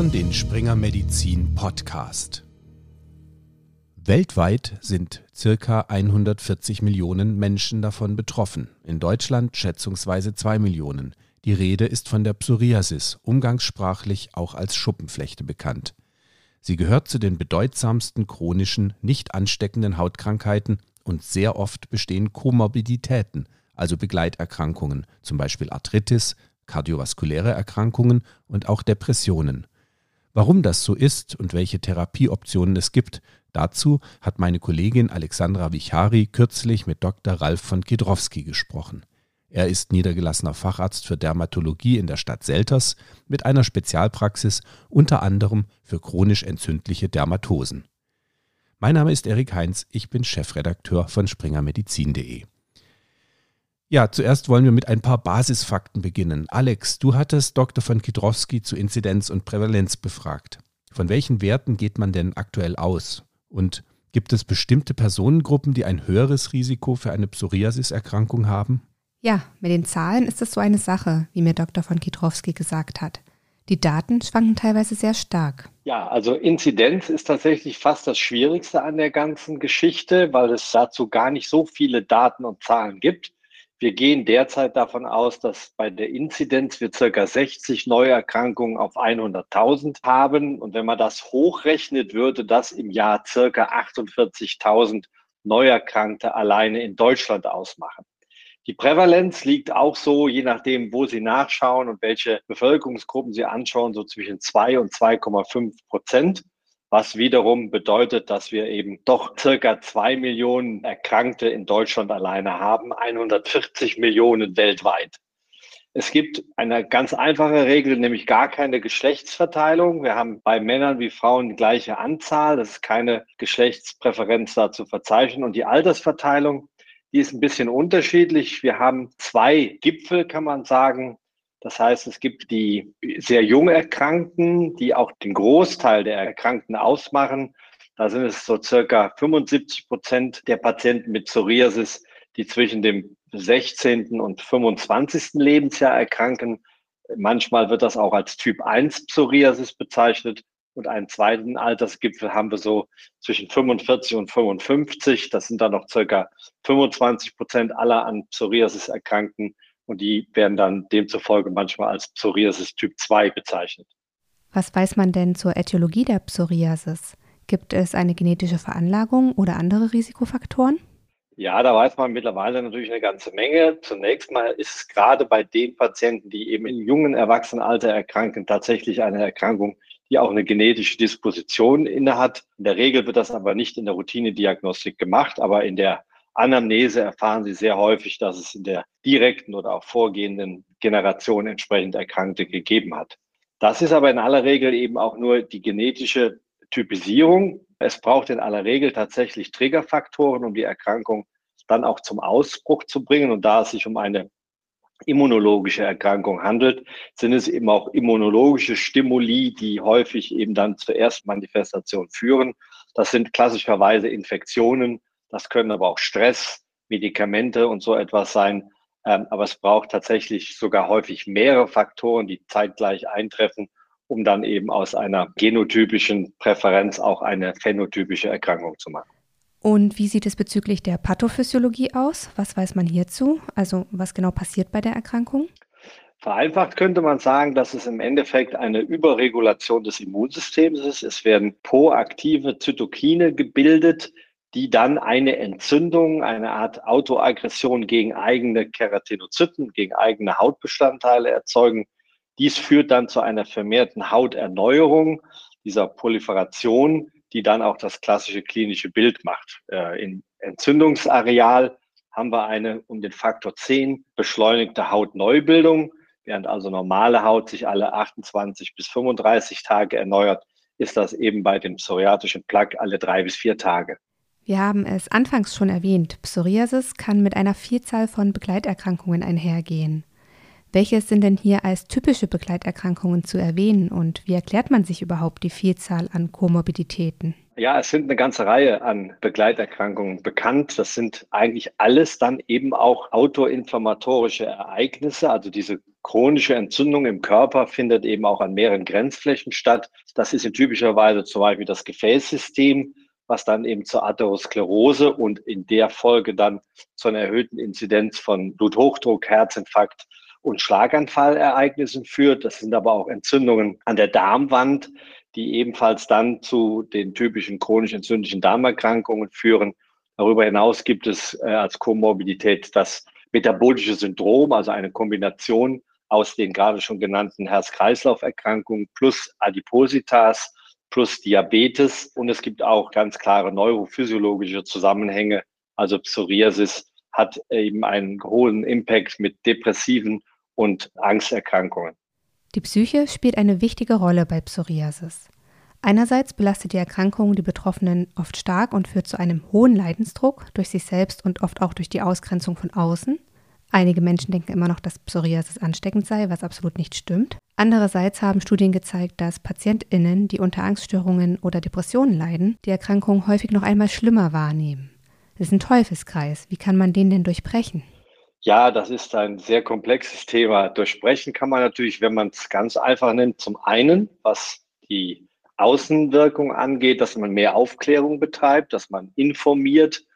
hören den Springer Medizin Podcast. Weltweit sind circa 140 Millionen Menschen davon betroffen, in Deutschland schätzungsweise 2 Millionen. Die Rede ist von der Psoriasis, umgangssprachlich auch als Schuppenflechte bekannt. Sie gehört zu den bedeutsamsten chronischen, nicht ansteckenden Hautkrankheiten und sehr oft bestehen Komorbiditäten, also Begleiterkrankungen, zum Beispiel Arthritis, kardiovaskuläre Erkrankungen und auch Depressionen. Warum das so ist und welche Therapieoptionen es gibt, dazu hat meine Kollegin Alexandra Vichari kürzlich mit Dr. Ralf von Kiedrowski gesprochen. Er ist niedergelassener Facharzt für Dermatologie in der Stadt Selters mit einer Spezialpraxis unter anderem für chronisch entzündliche Dermatosen. Mein Name ist Erik Heinz, ich bin Chefredakteur von springermedizin.de. Ja, zuerst wollen wir mit ein paar Basisfakten beginnen. Alex, du hattest Dr. von Kidrowski zu Inzidenz und Prävalenz befragt. Von welchen Werten geht man denn aktuell aus? Und gibt es bestimmte Personengruppen, die ein höheres Risiko für eine Psoriasis-Erkrankung haben? Ja, mit den Zahlen ist es so eine Sache, wie mir Dr. von Kidrowski gesagt hat. Die Daten schwanken teilweise sehr stark. Ja, also Inzidenz ist tatsächlich fast das Schwierigste an der ganzen Geschichte, weil es dazu gar nicht so viele Daten und Zahlen gibt. Wir gehen derzeit davon aus, dass bei der Inzidenz wir circa 60 Neuerkrankungen auf 100.000 haben. Und wenn man das hochrechnet, würde das im Jahr circa 48.000 Neuerkrankte alleine in Deutschland ausmachen. Die Prävalenz liegt auch so, je nachdem, wo Sie nachschauen und welche Bevölkerungsgruppen Sie anschauen, so zwischen 2 und 2,5 Prozent was wiederum bedeutet, dass wir eben doch circa zwei Millionen Erkrankte in Deutschland alleine haben, 140 Millionen weltweit. Es gibt eine ganz einfache Regel, nämlich gar keine Geschlechtsverteilung. Wir haben bei Männern wie Frauen die gleiche Anzahl. Das ist keine Geschlechtspräferenz da zu verzeichnen. Und die Altersverteilung, die ist ein bisschen unterschiedlich. Wir haben zwei Gipfel, kann man sagen, das heißt, es gibt die sehr jung Erkrankten, die auch den Großteil der Erkrankten ausmachen. Da sind es so circa 75 Prozent der Patienten mit Psoriasis, die zwischen dem 16. und 25. Lebensjahr erkranken. Manchmal wird das auch als Typ 1 Psoriasis bezeichnet. Und einen zweiten Altersgipfel haben wir so zwischen 45 und 55. Das sind dann noch circa 25 Prozent aller an Psoriasis Erkrankten und die werden dann demzufolge manchmal als Psoriasis Typ 2 bezeichnet. Was weiß man denn zur Äthiologie der Psoriasis? Gibt es eine genetische Veranlagung oder andere Risikofaktoren? Ja, da weiß man mittlerweile natürlich eine ganze Menge. Zunächst mal ist es gerade bei den Patienten, die eben im jungen Erwachsenenalter erkranken, tatsächlich eine Erkrankung, die auch eine genetische Disposition innehat. In der Regel wird das aber nicht in der Routinediagnostik gemacht, aber in der Anamnese erfahren Sie sehr häufig, dass es in der direkten oder auch vorgehenden Generation entsprechend Erkrankte gegeben hat. Das ist aber in aller Regel eben auch nur die genetische Typisierung. Es braucht in aller Regel tatsächlich Triggerfaktoren, um die Erkrankung dann auch zum Ausbruch zu bringen. Und da es sich um eine immunologische Erkrankung handelt, sind es eben auch immunologische Stimuli, die häufig eben dann zur Erstmanifestation führen. Das sind klassischerweise Infektionen, das können aber auch Stress, Medikamente und so etwas sein. Ähm, aber es braucht tatsächlich sogar häufig mehrere Faktoren, die zeitgleich eintreffen, um dann eben aus einer genotypischen Präferenz auch eine phänotypische Erkrankung zu machen. Und wie sieht es bezüglich der Pathophysiologie aus? Was weiß man hierzu? Also was genau passiert bei der Erkrankung? Vereinfacht könnte man sagen, dass es im Endeffekt eine Überregulation des Immunsystems ist. Es werden proaktive Zytokine gebildet, die dann eine Entzündung, eine Art Autoaggression gegen eigene Keratinozyten, gegen eigene Hautbestandteile erzeugen. Dies führt dann zu einer vermehrten Hauterneuerung, dieser Proliferation, die dann auch das klassische klinische Bild macht. Äh, Im Entzündungsareal haben wir eine um den Faktor 10 beschleunigte Hautneubildung. Während also normale Haut sich alle 28 bis 35 Tage erneuert, ist das eben bei dem psoriatischen Plaque alle drei bis vier Tage. Wir haben es anfangs schon erwähnt, Psoriasis kann mit einer Vielzahl von Begleiterkrankungen einhergehen. Welche sind denn hier als typische Begleiterkrankungen zu erwähnen und wie erklärt man sich überhaupt die Vielzahl an Komorbiditäten? Ja, es sind eine ganze Reihe an Begleiterkrankungen bekannt. Das sind eigentlich alles dann eben auch autoinflammatorische Ereignisse. Also diese chronische Entzündung im Körper findet eben auch an mehreren Grenzflächen statt. Das ist in typischer Weise zum Beispiel das Gefäßsystem, was dann eben zur Atherosklerose und in der Folge dann zu einer erhöhten Inzidenz von Bluthochdruck, Herzinfarkt und Schlaganfallereignissen führt. Das sind aber auch Entzündungen an der Darmwand, die ebenfalls dann zu den typischen chronisch entzündlichen Darmerkrankungen führen. Darüber hinaus gibt es äh, als Komorbidität das metabolische Syndrom, also eine Kombination aus den gerade schon genannten Herz-Kreislauf-Erkrankungen plus Adipositas plus Diabetes. Und es gibt auch ganz klare neurophysiologische Zusammenhänge. Also Psoriasis hat eben einen hohen Impact mit depressiven und Angsterkrankungen. Die Psyche spielt eine wichtige Rolle bei Psoriasis. Einerseits belastet die Erkrankung die Betroffenen oft stark und führt zu einem hohen Leidensdruck durch sich selbst und oft auch durch die Ausgrenzung von außen. Einige Menschen denken immer noch, dass Psoriasis ansteckend sei, was absolut nicht stimmt. Andererseits haben Studien gezeigt, dass PatientInnen, die unter Angststörungen oder Depressionen leiden, die Erkrankung häufig noch einmal schlimmer wahrnehmen. Das ist ein Teufelskreis. Wie kann man den denn durchbrechen? Ja, das ist ein sehr komplexes Thema. Durchbrechen kann man natürlich, wenn man es ganz einfach nimmt, zum einen, was die Außenwirkung angeht, dass man mehr Aufklärung betreibt, dass man informiert.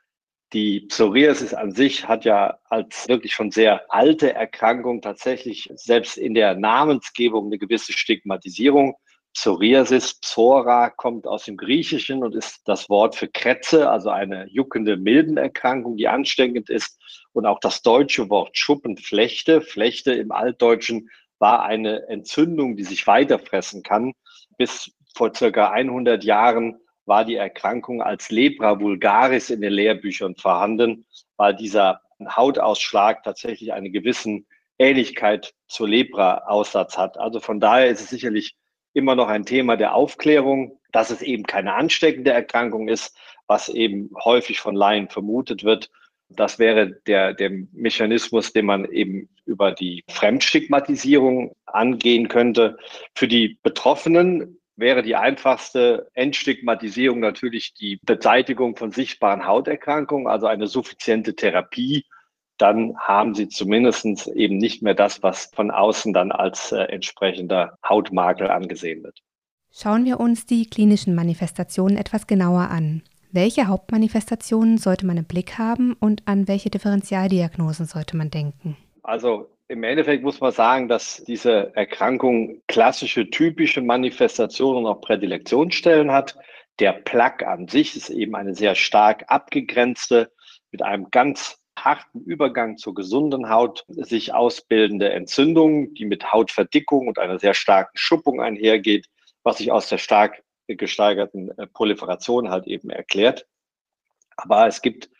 Die Psoriasis an sich hat ja als wirklich schon sehr alte Erkrankung tatsächlich selbst in der Namensgebung eine gewisse Stigmatisierung. Psoriasis, Psora, kommt aus dem Griechischen und ist das Wort für Krätze, also eine juckende Milbenerkrankung, die ansteckend ist. Und auch das deutsche Wort Schuppenflechte, Flechte im Altdeutschen, war eine Entzündung, die sich weiterfressen kann. Bis vor circa 100 Jahren war die Erkrankung als Lepra vulgaris in den Lehrbüchern vorhanden, weil dieser Hautausschlag tatsächlich eine gewissen Ähnlichkeit zur Lepra-Aussatz hat. Also von daher ist es sicherlich immer noch ein Thema der Aufklärung, dass es eben keine ansteckende Erkrankung ist, was eben häufig von Laien vermutet wird. Das wäre der, der Mechanismus, den man eben über die Fremdstigmatisierung angehen könnte. Für die Betroffenen wäre die einfachste Entstigmatisierung natürlich die Beseitigung von sichtbaren Hauterkrankungen, also eine suffiziente Therapie dann haben sie zumindest eben nicht mehr das, was von außen dann als äh, entsprechender Hautmakel angesehen wird. Schauen wir uns die klinischen Manifestationen etwas genauer an. Welche Hauptmanifestationen sollte man im Blick haben und an welche Differentialdiagnosen sollte man denken? Also im Endeffekt muss man sagen, dass diese Erkrankung klassische, typische Manifestationen und auch Prädilektionsstellen hat. Der Plaque an sich ist eben eine sehr stark abgegrenzte, mit einem ganz harten Übergang zur gesunden Haut sich ausbildende Entzündung, die mit Hautverdickung und einer sehr starken Schuppung einhergeht, was sich aus der stark gesteigerten äh, Proliferation halt eben erklärt. Aber es gibt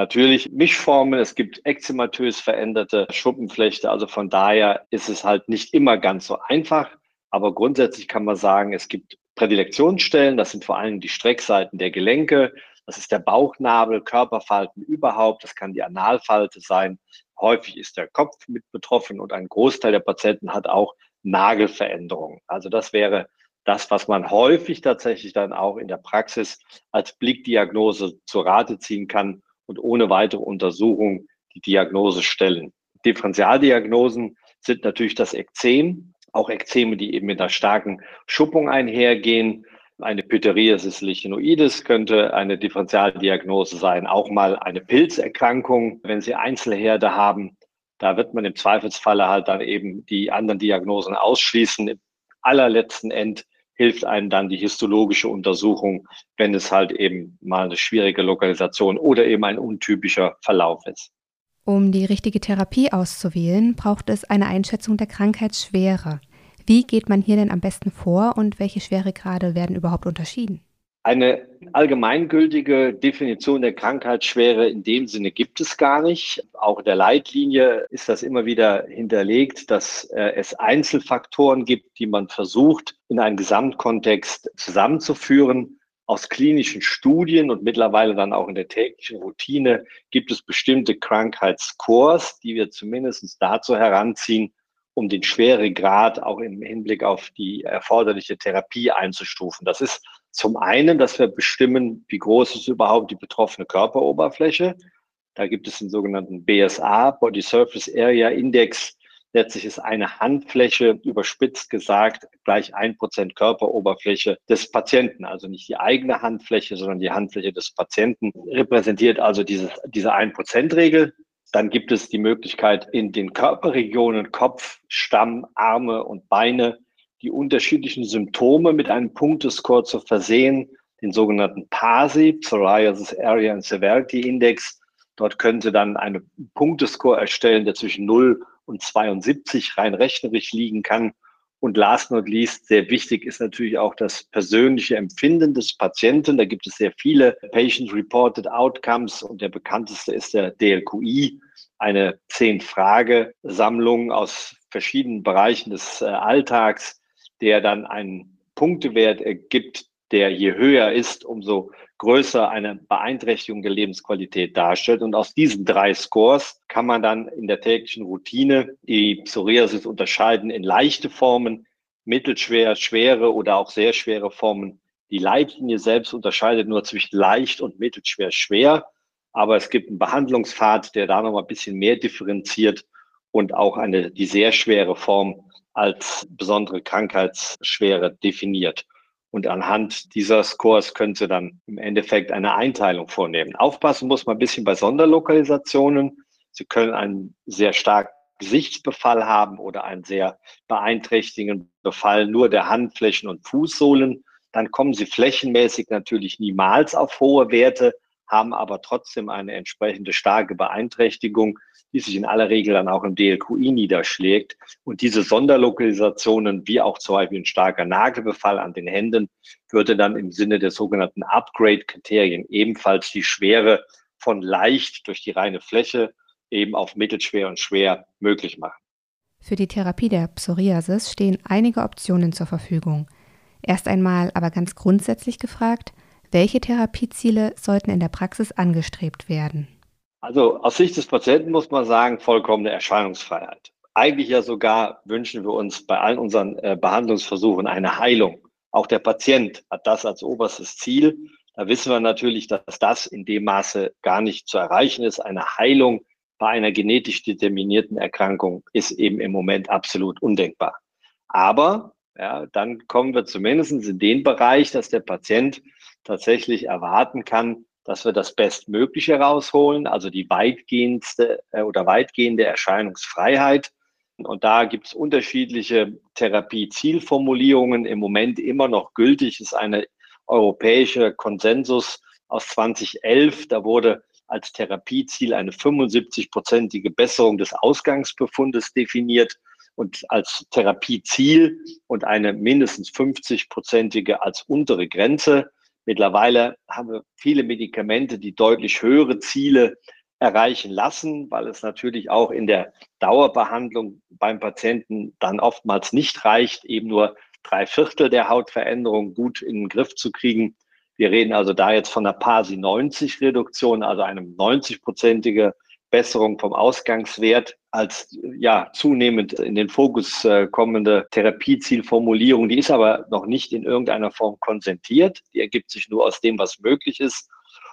natürlich Mischformen, es gibt ekzematös veränderte Schuppenflechte. Also von daher ist es halt nicht immer ganz so einfach. Aber grundsätzlich kann man sagen, es gibt Prädilektionsstellen, das sind vor allem die Streckseiten der Gelenke, das ist der Bauchnabel, Körperfalten überhaupt. Das kann die Analfalte sein. Häufig ist der Kopf mit betroffen und ein Großteil der Patienten hat auch Nagelveränderungen. Also das wäre das, was man häufig tatsächlich dann auch in der Praxis als Blickdiagnose zur Rate ziehen kann und ohne weitere Untersuchung die Diagnose stellen. Differentialdiagnosen sind natürlich das Ekzem, auch Ekzeme, die eben mit einer starken Schuppung einhergehen. Eine Pityriasis lichenoides könnte eine Differentialdiagnose sein, auch mal eine Pilzerkrankung, wenn Sie Einzelherde haben. Da wird man im Zweifelsfalle halt dann eben die anderen Diagnosen ausschließen. Im allerletzten End hilft einem dann die histologische Untersuchung, wenn es halt eben mal eine schwierige Lokalisation oder eben ein untypischer Verlauf ist. Um die richtige Therapie auszuwählen, braucht es eine Einschätzung der Krankheitsschwere. Wie geht man hier denn am besten vor und welche Schweregrade werden überhaupt unterschieden? Eine allgemeingültige Definition der Krankheitsschwere in dem Sinne gibt es gar nicht. Auch in der Leitlinie ist das immer wieder hinterlegt, dass äh, es Einzelfaktoren gibt, die man versucht, in einen Gesamtkontext zusammenzuführen. Aus klinischen Studien und mittlerweile dann auch in der täglichen Routine gibt es bestimmte Krankheitsscores, die wir zumindest dazu heranziehen, um den Schweregrad auch im Hinblick auf die erforderliche Therapie einzustufen. Das ist zum einen, dass wir bestimmen, wie groß ist überhaupt die betroffene Körperoberfläche. Da gibt es den sogenannten BSA, Body Surface Area Index. Letztlich ist eine Handfläche, überspitzt gesagt, gleich ein Prozent Körperoberfläche des Patienten. Also nicht die eigene Handfläche, sondern die Handfläche des Patienten repräsentiert also dieses, diese ein Prozent Regel. Dann gibt es die Möglichkeit, in den Körperregionen Kopf, Stamm, Arme und Beine die unterschiedlichen Symptome mit einem Punktescore zu versehen, den sogenannten PASI, Psoriasis Area and Severity Index. Dort können Sie dann einen Punktescore erstellen, der zwischen 0 und 72 rein rechnerisch liegen kann. Und last not least, sehr wichtig ist natürlich auch das persönliche Empfinden des Patienten. Da gibt es sehr viele Patient-Reported Outcomes und der bekannteste ist der DLQI, eine Zehn-Frage-Sammlung aus verschiedenen Bereichen des äh, Alltags, der dann einen Punktewert ergibt, der je höher ist, umso größer eine Beeinträchtigung der Lebensqualität darstellt. Und aus diesen drei Scores kann man dann in der täglichen Routine die Psoriasis unterscheiden in leichte Formen, mittelschwer, schwere oder auch sehr schwere Formen. Die Leitlinie selbst unterscheidet nur zwischen leicht und mittelschwer, schwer. Aber es gibt einen Behandlungspfad, der da noch ein bisschen mehr differenziert und auch eine, die sehr schwere Form als besondere Krankheitsschwere definiert. Und anhand dieser Scores können Sie dann im Endeffekt eine Einteilung vornehmen. Aufpassen muss man ein bisschen bei Sonderlokalisationen. Sie können einen sehr starken Gesichtsbefall haben oder einen sehr beeinträchtigenden Befall nur der Handflächen und Fußsohlen. Dann kommen Sie flächenmäßig natürlich niemals auf hohe Werte, haben aber trotzdem eine entsprechende starke Beeinträchtigung, die sich in aller Regel dann auch im DLQI niederschlägt. Und diese Sonderlokalisationen, wie auch zum Beispiel ein starker Nagelbefall an den Händen, würde dann im Sinne der sogenannten Upgrade-Kriterien ebenfalls die Schwere von leicht durch die reine Fläche eben auf mittelschwer und schwer möglich machen. Für die Therapie der Psoriasis stehen einige Optionen zur Verfügung. Erst einmal aber ganz grundsätzlich gefragt, welche Therapieziele sollten in der Praxis angestrebt werden? Also aus Sicht des Patienten muss man sagen, vollkommene Erscheinungsfreiheit. Eigentlich ja sogar wünschen wir uns bei allen unseren äh, Behandlungsversuchen eine Heilung. Auch der Patient hat das als oberstes Ziel. Da wissen wir natürlich, dass das in dem Maße gar nicht zu erreichen ist. Eine Heilung bei einer genetisch determinierten Erkrankung ist eben im Moment absolut undenkbar. Aber ja, dann kommen wir zumindest in den Bereich, dass der Patient tatsächlich erwarten kann, dass wir das Bestmögliche rausholen, also die weitgehendste äh, oder weitgehende Erscheinungsfreiheit. Und da gibt es unterschiedliche Therapiezielformulierungen. Im Moment immer noch gültig ist eine europäische Konsensus aus 2011. Da wurde als Therapieziel eine 75-prozentige Besserung des Ausgangsbefundes definiert und als Therapieziel und eine mindestens 50-prozentige als untere Grenze. Mittlerweile haben wir viele Medikamente, die deutlich höhere Ziele erreichen lassen, weil es natürlich auch in der Dauerbehandlung beim Patienten dann oftmals nicht reicht, eben nur drei Viertel der Hautveränderung gut in den Griff zu kriegen. Wir reden also da jetzt von einer PASI 90 Reduktion, also einem 90-prozentige Besserung vom Ausgangswert als ja zunehmend in den Fokus äh, kommende Therapiezielformulierung. Die ist aber noch nicht in irgendeiner Form konsentiert. Die ergibt sich nur aus dem, was möglich ist.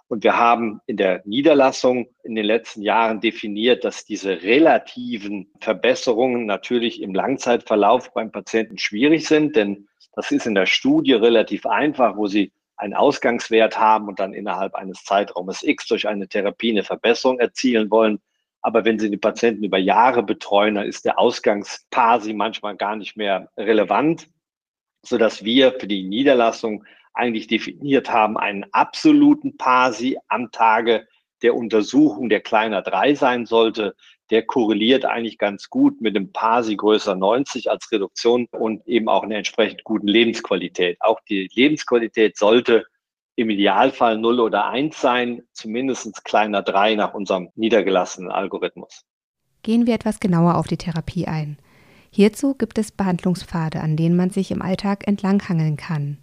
Und wir haben in der Niederlassung in den letzten Jahren definiert, dass diese relativen Verbesserungen natürlich im Langzeitverlauf beim Patienten schwierig sind, denn das ist in der Studie relativ einfach, wo Sie einen Ausgangswert haben und dann innerhalb eines Zeitraumes X durch eine Therapie eine Verbesserung erzielen wollen. Aber wenn Sie die Patienten über Jahre betreuen, dann ist der Ausgangspasi manchmal gar nicht mehr relevant, sodass wir für die Niederlassung eigentlich definiert haben, einen absoluten Pasi am Tage der Untersuchung, der kleiner drei sein sollte, der korreliert eigentlich ganz gut mit dem PASI größer 90 als Reduktion und eben auch einer entsprechend guten Lebensqualität. Auch die Lebensqualität sollte im Idealfall 0 oder 1 sein, zumindest kleiner 3 nach unserem niedergelassenen Algorithmus. Gehen wir etwas genauer auf die Therapie ein. Hierzu gibt es Behandlungspfade, an denen man sich im Alltag entlanghangeln kann.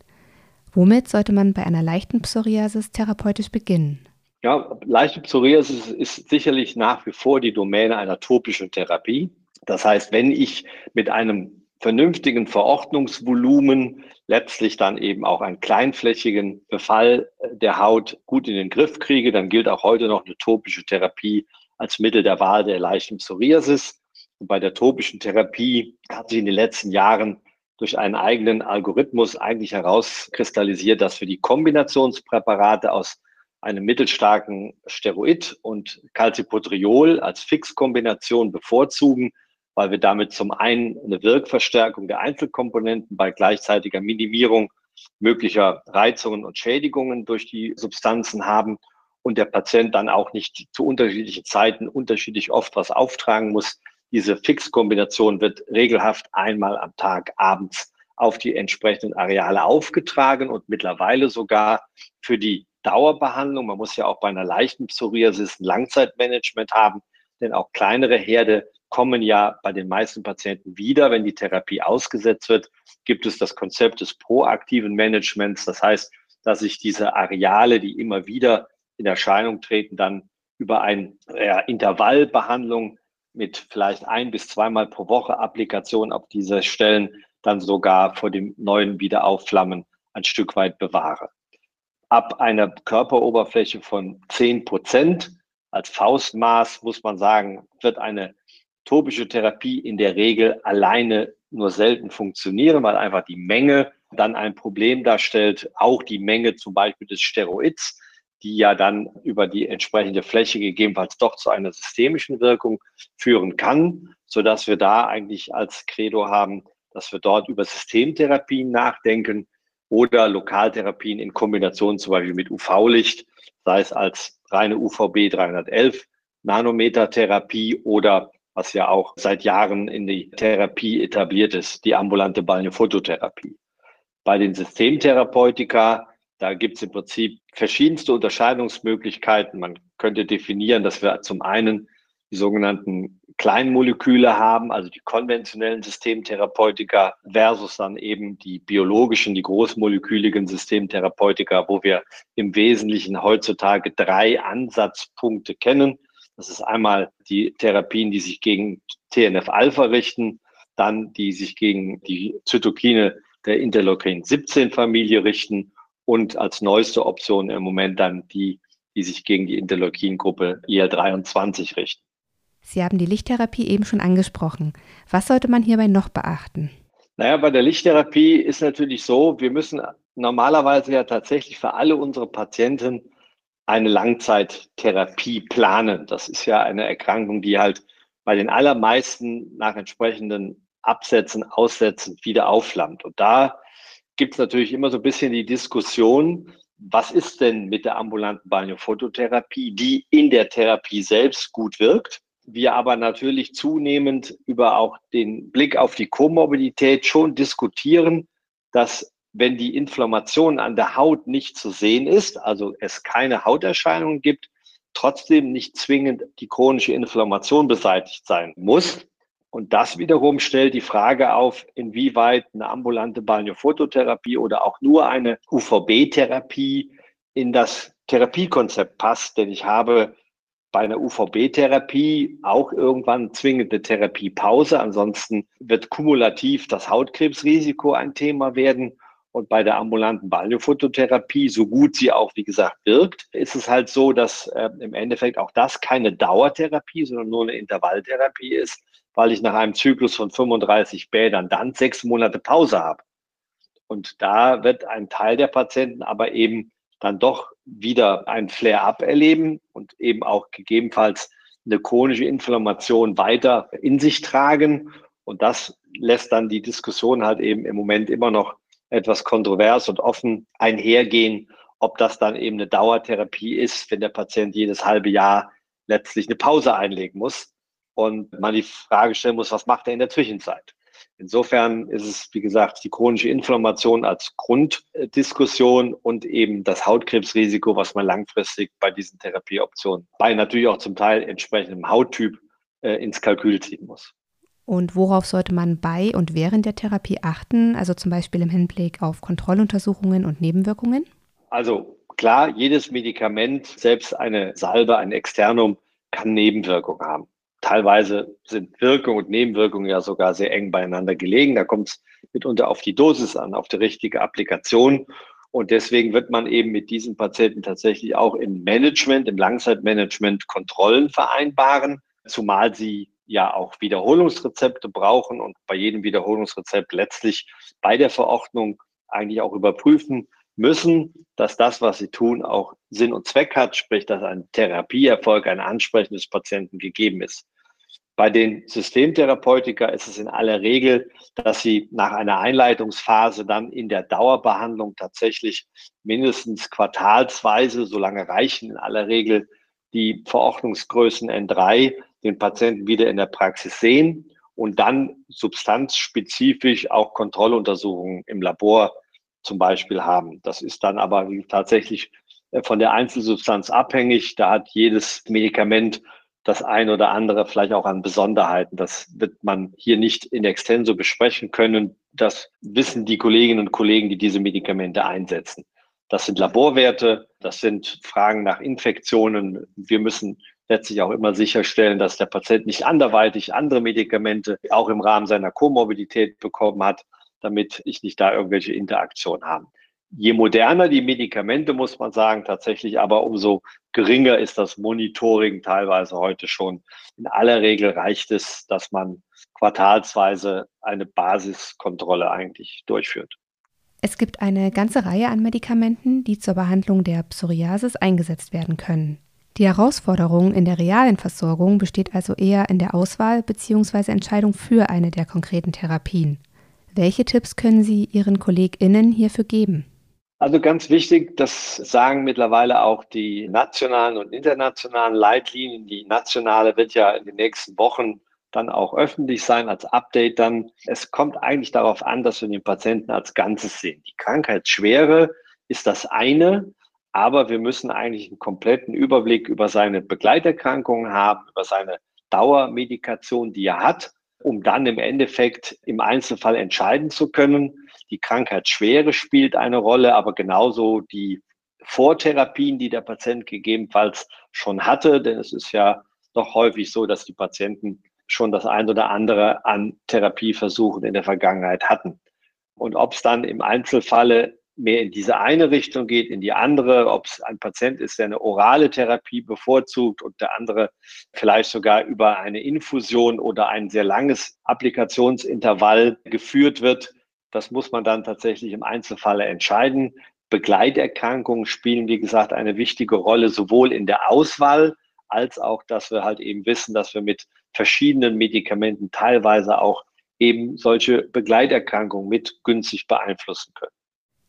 Womit sollte man bei einer leichten Psoriasis therapeutisch beginnen? Ja, leichte Psoriasis ist sicherlich nach wie vor die Domäne einer topischen Therapie. Das heißt, wenn ich mit einem vernünftigen Verordnungsvolumen letztlich dann eben auch einen kleinflächigen Befall der Haut gut in den Griff kriege, dann gilt auch heute noch eine topische Therapie als Mittel der Wahl der leichten Psoriasis. Und bei der topischen Therapie hat sich in den letzten Jahren durch einen eigenen Algorithmus eigentlich herauskristallisiert, dass wir die Kombinationspräparate aus einem mittelstarken Steroid und Calcipotriol als Fixkombination bevorzugen, weil wir damit zum einen eine Wirkverstärkung der Einzelkomponenten bei gleichzeitiger Minimierung möglicher Reizungen und Schädigungen durch die Substanzen haben und der Patient dann auch nicht zu unterschiedlichen Zeiten unterschiedlich oft was auftragen muss. Diese Fixkombination wird regelhaft einmal am Tag abends auf die entsprechenden Areale aufgetragen und mittlerweile sogar für die Dauerbehandlung. Man muss ja auch bei einer leichten Psoriasis ein Langzeitmanagement haben, denn auch kleinere Herde kommen ja bei den meisten Patienten wieder, wenn die Therapie ausgesetzt wird. Gibt es das Konzept des proaktiven Managements, das heißt, dass sich diese Areale, die immer wieder in Erscheinung treten, dann über eine Intervallbehandlung mit vielleicht ein bis zweimal pro Woche Applikation auf diese Stellen dann sogar vor dem neuen Wiederaufflammen ein Stück weit bewahre ab einer Körperoberfläche von 10 Prozent als Faustmaß, muss man sagen, wird eine topische Therapie in der Regel alleine nur selten funktionieren, weil einfach die Menge dann ein Problem darstellt. Auch die Menge zum Beispiel des Steroids, die ja dann über die entsprechende Fläche gegebenenfalls doch zu einer systemischen Wirkung führen kann, so dass wir da eigentlich als Credo haben, dass wir dort über Systemtherapien nachdenken, oder Lokaltherapien in Kombination zum Beispiel mit UV-Licht, sei es als reine UVB 311 Nanometer Therapie oder was ja auch seit Jahren in die Therapie etabliert ist, die ambulante Balnephototherapie. Bei den Systemtherapeutika, da gibt es im Prinzip verschiedenste Unterscheidungsmöglichkeiten. Man könnte definieren, dass wir zum einen die sogenannten Kleinmoleküle haben, also die konventionellen Systemtherapeutika versus dann eben die biologischen, die großmoleküligen Systemtherapeutika, wo wir im Wesentlichen heutzutage drei Ansatzpunkte kennen. Das ist einmal die Therapien, die sich gegen TNF-Alpha richten, dann die sich gegen die Zytokine der Interleukin-17-Familie richten und als neueste Option im Moment dann die, die sich gegen die Interleukin-Gruppe IL-23 richten. Sie haben die Lichttherapie eben schon angesprochen. Was sollte man hierbei noch beachten? Naja, bei der Lichttherapie ist natürlich so, wir müssen normalerweise ja tatsächlich für alle unsere Patienten eine Langzeittherapie planen. Das ist ja eine Erkrankung, die halt bei den allermeisten nach entsprechenden Absätzen, Aussätzen wieder aufflammt. Und da gibt es natürlich immer so ein bisschen die Diskussion, was ist denn mit der ambulanten Balneophototherapie, die in der Therapie selbst gut wirkt, wir aber natürlich zunehmend über auch den Blick auf die Komorbidität schon diskutieren, dass wenn die Inflammation an der Haut nicht zu sehen ist, also es keine Hauterscheinungen gibt, trotzdem nicht zwingend die chronische Inflammation beseitigt sein muss. Und das wiederum stellt die Frage auf, inwieweit eine ambulante Balneophototherapie oder auch nur eine UVB-Therapie in das Therapiekonzept passt. Denn ich habe bei einer UVB-Therapie auch irgendwann zwingende Therapiepause. Ansonsten wird kumulativ das Hautkrebsrisiko ein Thema werden. Und bei der ambulanten Balneophototherapie, so gut sie auch, wie gesagt, wirkt, ist es halt so, dass äh, im Endeffekt auch das keine Dauertherapie, sondern nur eine Intervalltherapie ist, weil ich nach einem Zyklus von 35 Bädern dann sechs Monate Pause habe. Und da wird ein Teil der Patienten aber eben dann doch wieder ein Flare-up erleben und eben auch gegebenenfalls eine chronische Inflammation weiter in sich tragen. Und das lässt dann die Diskussion halt eben im Moment immer noch etwas kontrovers und offen einhergehen, ob das dann eben eine Dauertherapie ist, wenn der Patient jedes halbe Jahr letztlich eine Pause einlegen muss und man die Frage stellen muss, was macht er in der Zwischenzeit? Insofern ist es, wie gesagt, die chronische Inflammation als Grunddiskussion und eben das Hautkrebsrisiko, was man langfristig bei diesen Therapieoptionen bei natürlich auch zum Teil entsprechendem Hauttyp äh, ins Kalkül ziehen muss. Und worauf sollte man bei und während der Therapie achten, also zum Beispiel im Hinblick auf Kontrolluntersuchungen und Nebenwirkungen? Also klar, jedes Medikament, selbst eine Salbe, ein Externum, kann Nebenwirkungen haben. Teilweise sind Wirkung und Nebenwirkungen ja sogar sehr eng beieinander gelegen. Da kommt es mitunter auf die Dosis an, auf die richtige Applikation. Und deswegen wird man eben mit diesen Patienten tatsächlich auch im Management, im Langzeitmanagement Kontrollen vereinbaren, zumal sie ja auch Wiederholungsrezepte brauchen und bei jedem Wiederholungsrezept letztlich bei der Verordnung eigentlich auch überprüfen müssen, dass das, was sie tun, auch Sinn und Zweck hat, sprich, dass ein Therapieerfolg, ein Ansprechen des Patienten gegeben ist. Bei den Systemtherapeutika ist es in aller Regel, dass sie nach einer Einleitungsphase dann in der Dauerbehandlung tatsächlich mindestens quartalsweise, solange reichen in aller Regel die Verordnungsgrößen N3, den Patienten wieder in der Praxis sehen und dann substanzspezifisch auch Kontrolluntersuchungen im Labor zum Beispiel haben. Das ist dann aber tatsächlich äh, von der Einzelsubstanz abhängig. Da hat jedes Medikament das ein oder andere vielleicht auch an Besonderheiten. Das wird man hier nicht in extenso besprechen können. Das wissen die Kolleginnen und Kollegen, die diese Medikamente einsetzen. Das sind Laborwerte, das sind Fragen nach Infektionen. Wir müssen letztlich auch immer sicherstellen, dass der Patient nicht anderweitig andere Medikamente auch im Rahmen seiner Komorbidität bekommen hat, damit ich nicht da irgendwelche Interaktionen habe. Je moderner die Medikamente, muss man sagen, tatsächlich, aber umso geringer ist das Monitoring teilweise heute schon. In aller Regel reicht es, dass man quartalsweise eine Basiskontrolle eigentlich durchführt. Es gibt eine ganze Reihe an Medikamenten, die zur Behandlung der Psoriasis eingesetzt werden können. Die Herausforderung in der realen Versorgung besteht also eher in der Auswahl bzw. Entscheidung für eine der konkreten Therapien. Welche Tipps können Sie Ihren KollegInnen hierfür geben? Also ganz wichtig, das sagen mittlerweile auch die nationalen und internationalen Leitlinien. Die nationale wird ja in den nächsten Wochen dann auch öffentlich sein als Update dann. Es kommt eigentlich darauf an, dass wir den Patienten als Ganzes sehen. Die Krankheitsschwere ist das eine, aber wir müssen eigentlich einen kompletten Überblick über seine Begleiterkrankungen haben, über seine Dauermedikation, die er hat, um dann im Endeffekt im Einzelfall entscheiden zu können, die Krankheitsschwere spielt eine Rolle, aber genauso die Vortherapien, die der Patient gegebenenfalls schon hatte, denn es ist ja doch häufig so, dass die Patienten schon das ein oder andere an Therapieversuchen in der Vergangenheit hatten. Und ob es dann im Einzelfalle mehr in diese eine Richtung geht, in die andere, ob es ein Patient ist, der eine orale Therapie bevorzugt und der andere vielleicht sogar über eine Infusion oder ein sehr langes Applikationsintervall geführt wird, das muss man dann tatsächlich im Einzelfalle entscheiden. Begleiterkrankungen spielen, wie gesagt, eine wichtige Rolle, sowohl in der Auswahl als auch, dass wir halt eben wissen, dass wir mit verschiedenen Medikamenten teilweise auch eben solche Begleiterkrankungen mit günstig beeinflussen können.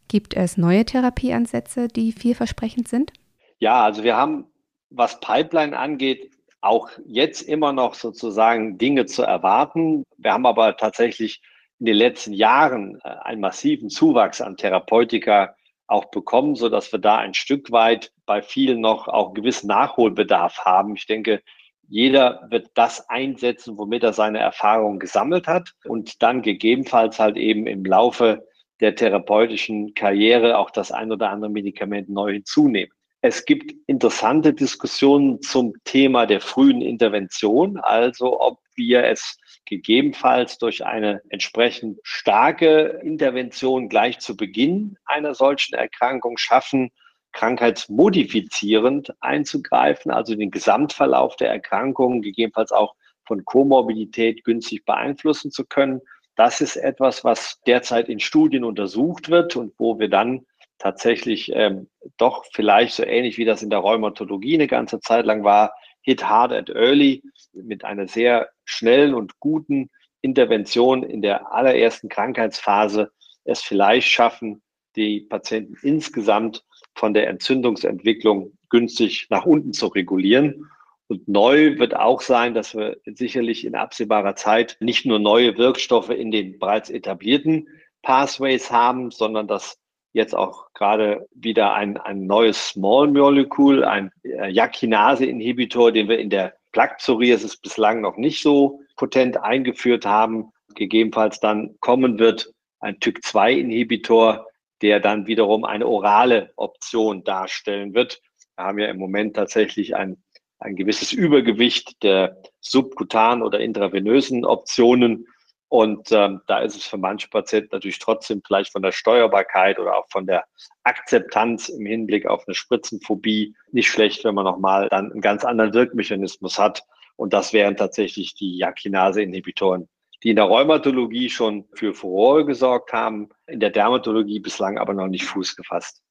Gibt es neue Therapieansätze, die vielversprechend sind? Ja, also wir haben, was Pipeline angeht, auch jetzt immer noch sozusagen Dinge zu erwarten. Wir haben aber tatsächlich in den letzten Jahren äh, einen massiven Zuwachs an Therapeutika auch bekommen, so dass wir da ein Stück weit bei vielen noch auch gewissen Nachholbedarf haben. Ich denke, jeder wird das einsetzen, womit er seine Erfahrungen gesammelt hat und dann gegebenenfalls halt eben im Laufe der therapeutischen Karriere auch das ein oder andere Medikament neu hinzunehmen. Es gibt interessante Diskussionen zum Thema der frühen Intervention, also ob wir es gegebenenfalls durch eine entsprechend starke Intervention gleich zu Beginn einer solchen Erkrankung schaffen, krankheitsmodifizierend einzugreifen, also den Gesamtverlauf der Erkrankung gegebenenfalls auch von Komorbidität günstig beeinflussen zu können. Das ist etwas, was derzeit in Studien untersucht wird und wo wir dann tatsächlich ähm, doch vielleicht so ähnlich wie das in der Rheumatologie eine ganze Zeit lang war, hit hard and early mit einer sehr schnellen und guten Intervention in der allerersten Krankheitsphase es vielleicht schaffen, die Patienten insgesamt von der Entzündungsentwicklung günstig nach unten zu regulieren. Und neu wird auch sein, dass wir sicherlich in absehbarer Zeit nicht nur neue Wirkstoffe in den bereits etablierten Pathways haben, sondern dass jetzt auch gerade wieder ein, ein neues Small Molecule, ein äh, Yakinase-Inhibitor, den wir in der Plaque Psoriasis bislang noch nicht so potent eingeführt haben, gegebenenfalls dann kommen wird, ein TYK2-Inhibitor, der dann wiederum eine orale Option darstellen wird. Wir haben ja im Moment tatsächlich ein ein gewisses Übergewicht der subkutanen oder intravenösen Optionen. Und ähm, da ist es für manche Patienten natürlich trotzdem vielleicht von der Steuerbarkeit oder auch von der Akzeptanz im Hinblick auf eine Spritzenphobie nicht schlecht, wenn man nochmal dann einen ganz anderen Wirkmechanismus hat. Und das wären tatsächlich die Jakinase-Inhibitoren, die in der Rheumatologie schon für Furore gesorgt haben, in der Dermatologie bislang aber noch nicht Fuß gefasst.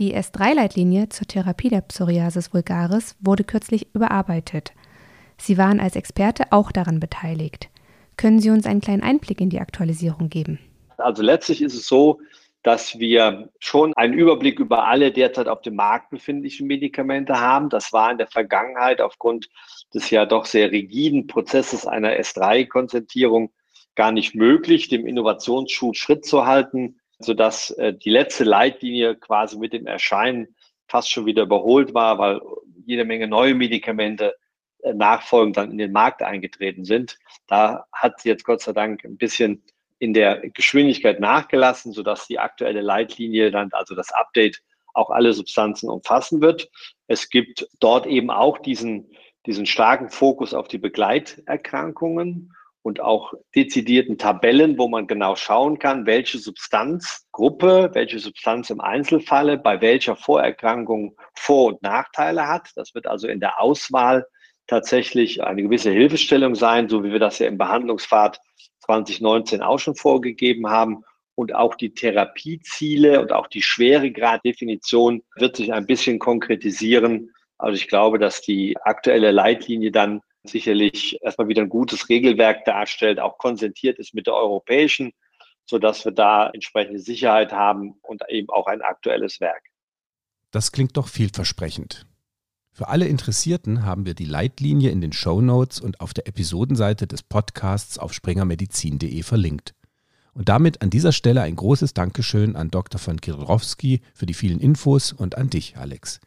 Die S3-Leitlinie zur Therapie der Psoriasis vulgaris wurde kürzlich überarbeitet. Sie waren als Experte auch daran beteiligt. Können Sie uns einen kleinen Einblick in die Aktualisierung geben? Also letztlich ist es so, dass wir schon einen Überblick über alle derzeit auf dem Markt befindlichen Medikamente haben. Das war in der Vergangenheit aufgrund des ja doch sehr rigiden Prozesses einer S3-Konzentierung gar nicht möglich, dem Innovationsschub Schritt zu halten sodass äh, die letzte Leitlinie quasi mit dem Erscheinen fast schon wieder überholt war, weil jede Menge neue Medikamente nachfolgend dann in den Markt eingetreten sind. Da hat sie jetzt Gott sei Dank ein bisschen in der Geschwindigkeit nachgelassen, sodass die aktuelle Leitlinie dann, also das Update, auch alle Substanzen umfassen wird. Es gibt dort eben auch diesen, diesen starken Fokus auf die Begleiterkrankungen und auch dezidierten Tabellen, wo man genau schauen kann, welche Substanzgruppe, welche Substanz im Einzelfalle bei welcher Vorerkrankung Vor- und Nachteile hat. Das wird also in der Auswahl tatsächlich eine gewisse Hilfestellung sein, so wie wir das ja im Behandlungspfad 2019 auch schon vorgegeben haben. Und auch die Therapieziele und auch die Schweregraddefinition wird sich ein bisschen konkretisieren. Also ich glaube, dass die aktuelle Leitlinie dann sicherlich erstmal wieder ein gutes Regelwerk darstellt, auch konsentiert ist mit der europäischen, sodass wir da entsprechende Sicherheit haben und eben auch ein aktuelles Werk. Das klingt doch vielversprechend. Für alle Interessierten haben wir die Leitlinie in den Show Notes und auf der Episodenseite des Podcasts auf springermedizin.de verlinkt. Und damit an dieser Stelle ein großes Dankeschön an Dr. von Kirowski für die vielen Infos und an dich, Alex.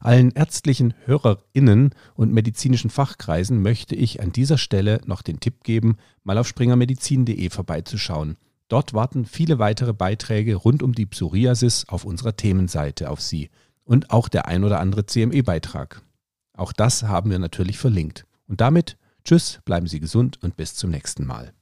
Allen ärztlichen HörerInnen und medizinischen Fachkreisen möchte ich an dieser Stelle noch den Tipp geben, mal auf springermedizin.de vorbeizuschauen. Dort warten viele weitere Beiträge rund um die Psoriasis auf unserer Themenseite auf Sie und auch der ein oder andere CME-Beitrag. Auch das haben wir natürlich verlinkt. Und damit, tschüss, bleiben Sie gesund und bis zum nächsten Mal.